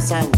outside.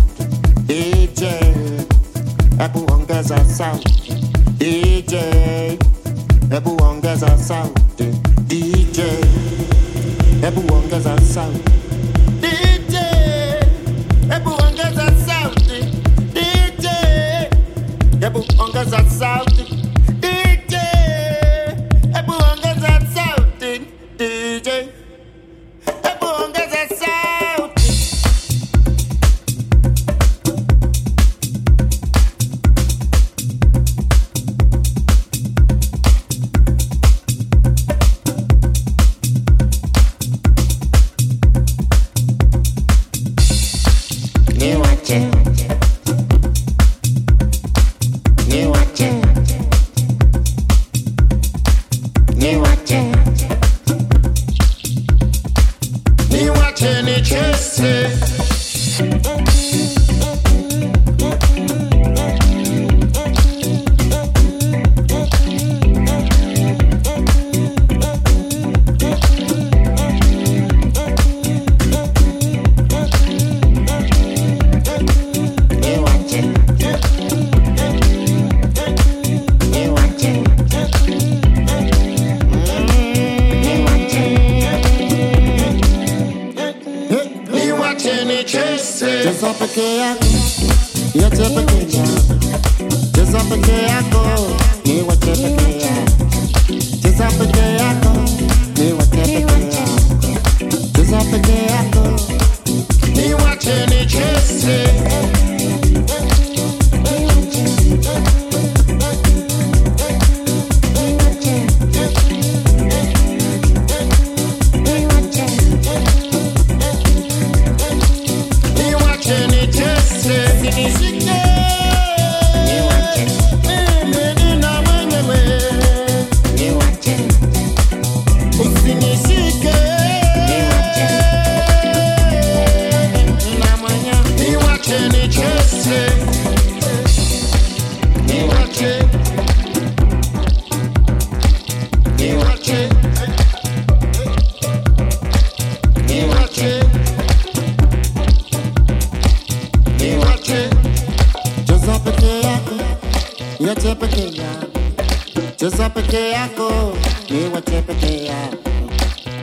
wachepekeako ni wachepekeako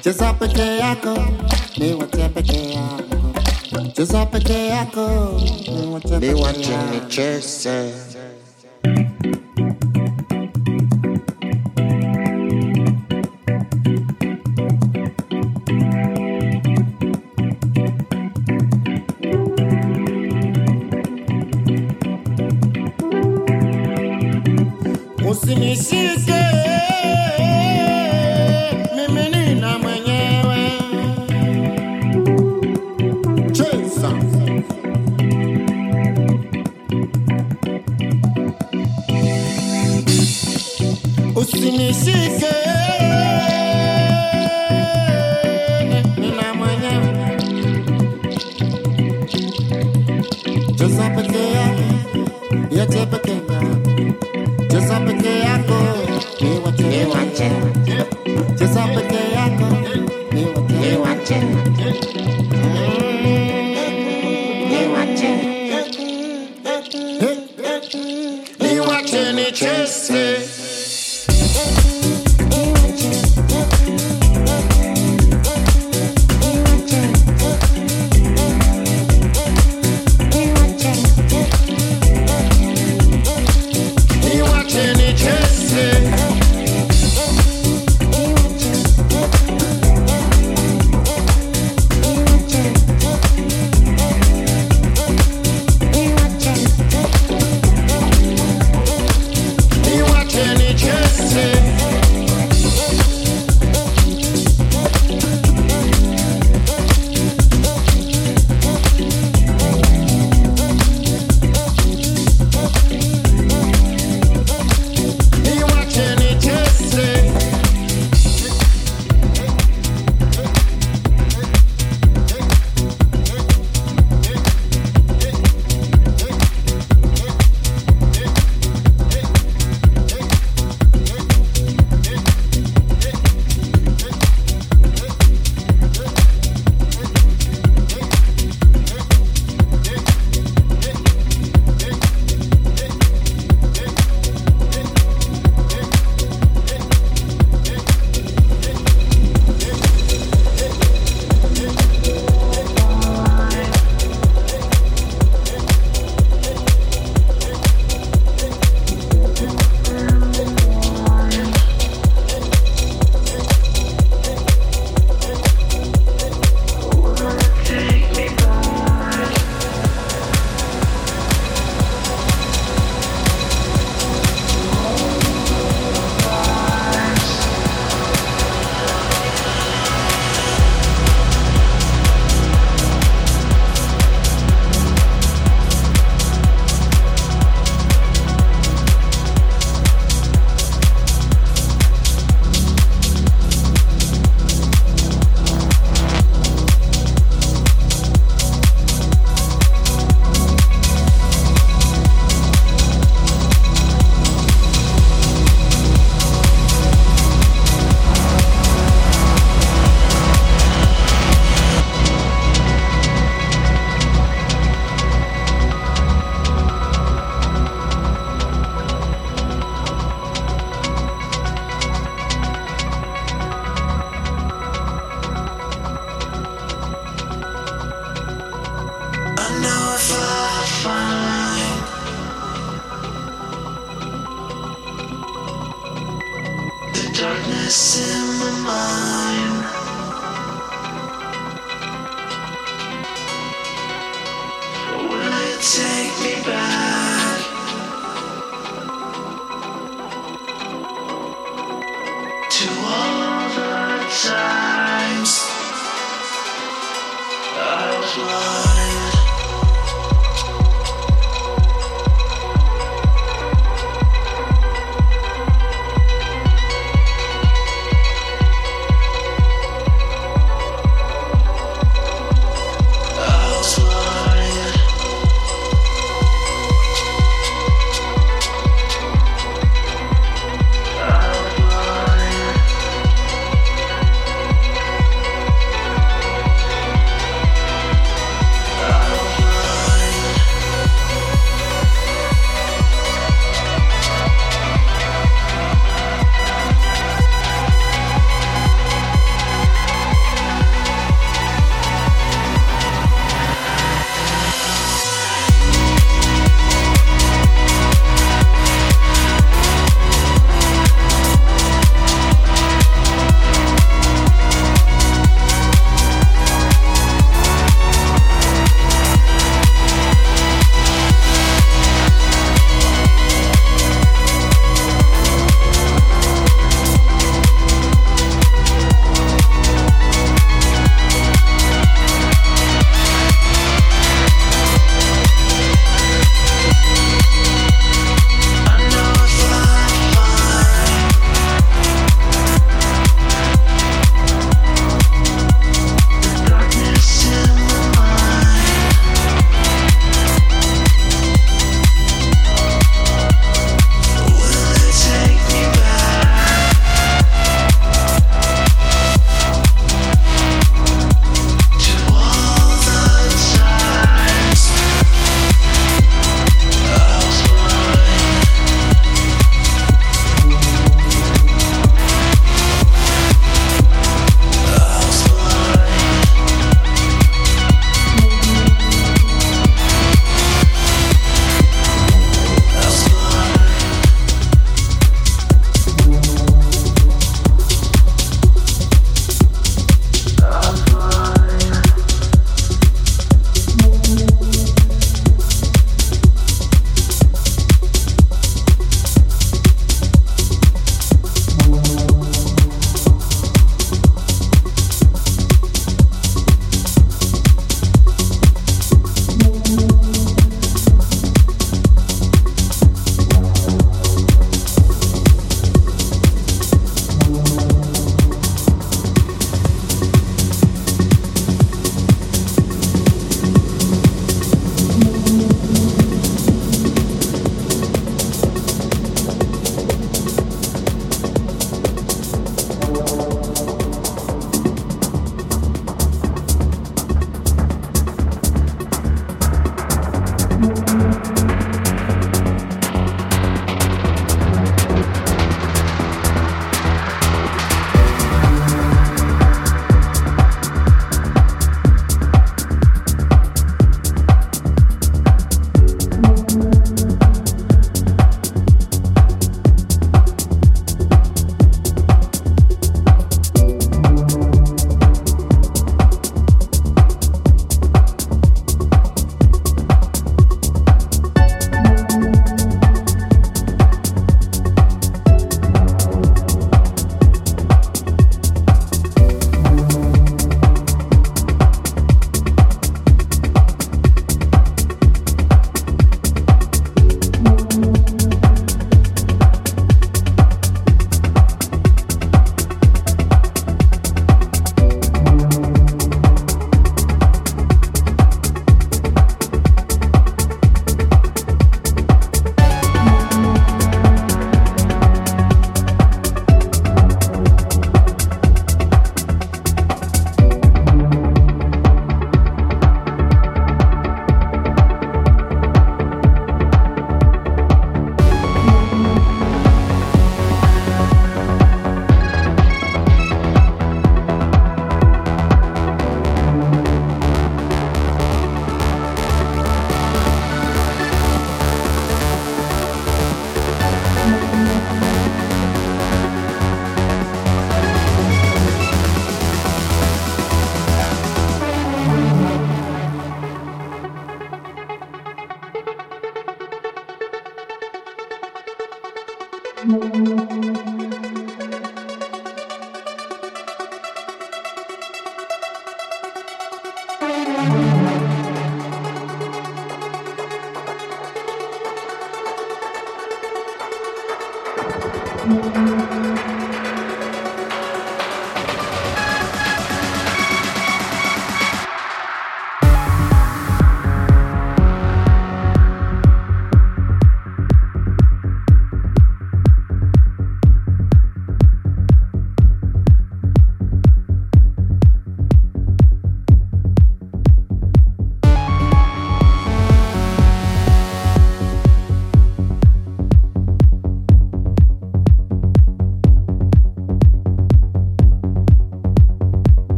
cheza peke yako ni wache peke yako cheza peke yako ni wache micheze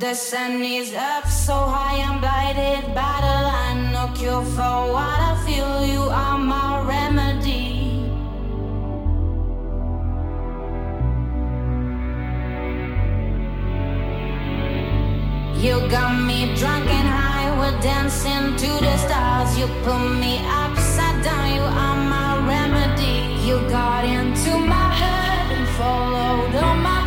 The sun is up so high, I'm blinded by the light. No cure for what I feel, you are my remedy. You got me drunk and high, we're dancing to the stars. You put me upside down, you are my remedy. You got into my head and followed all my.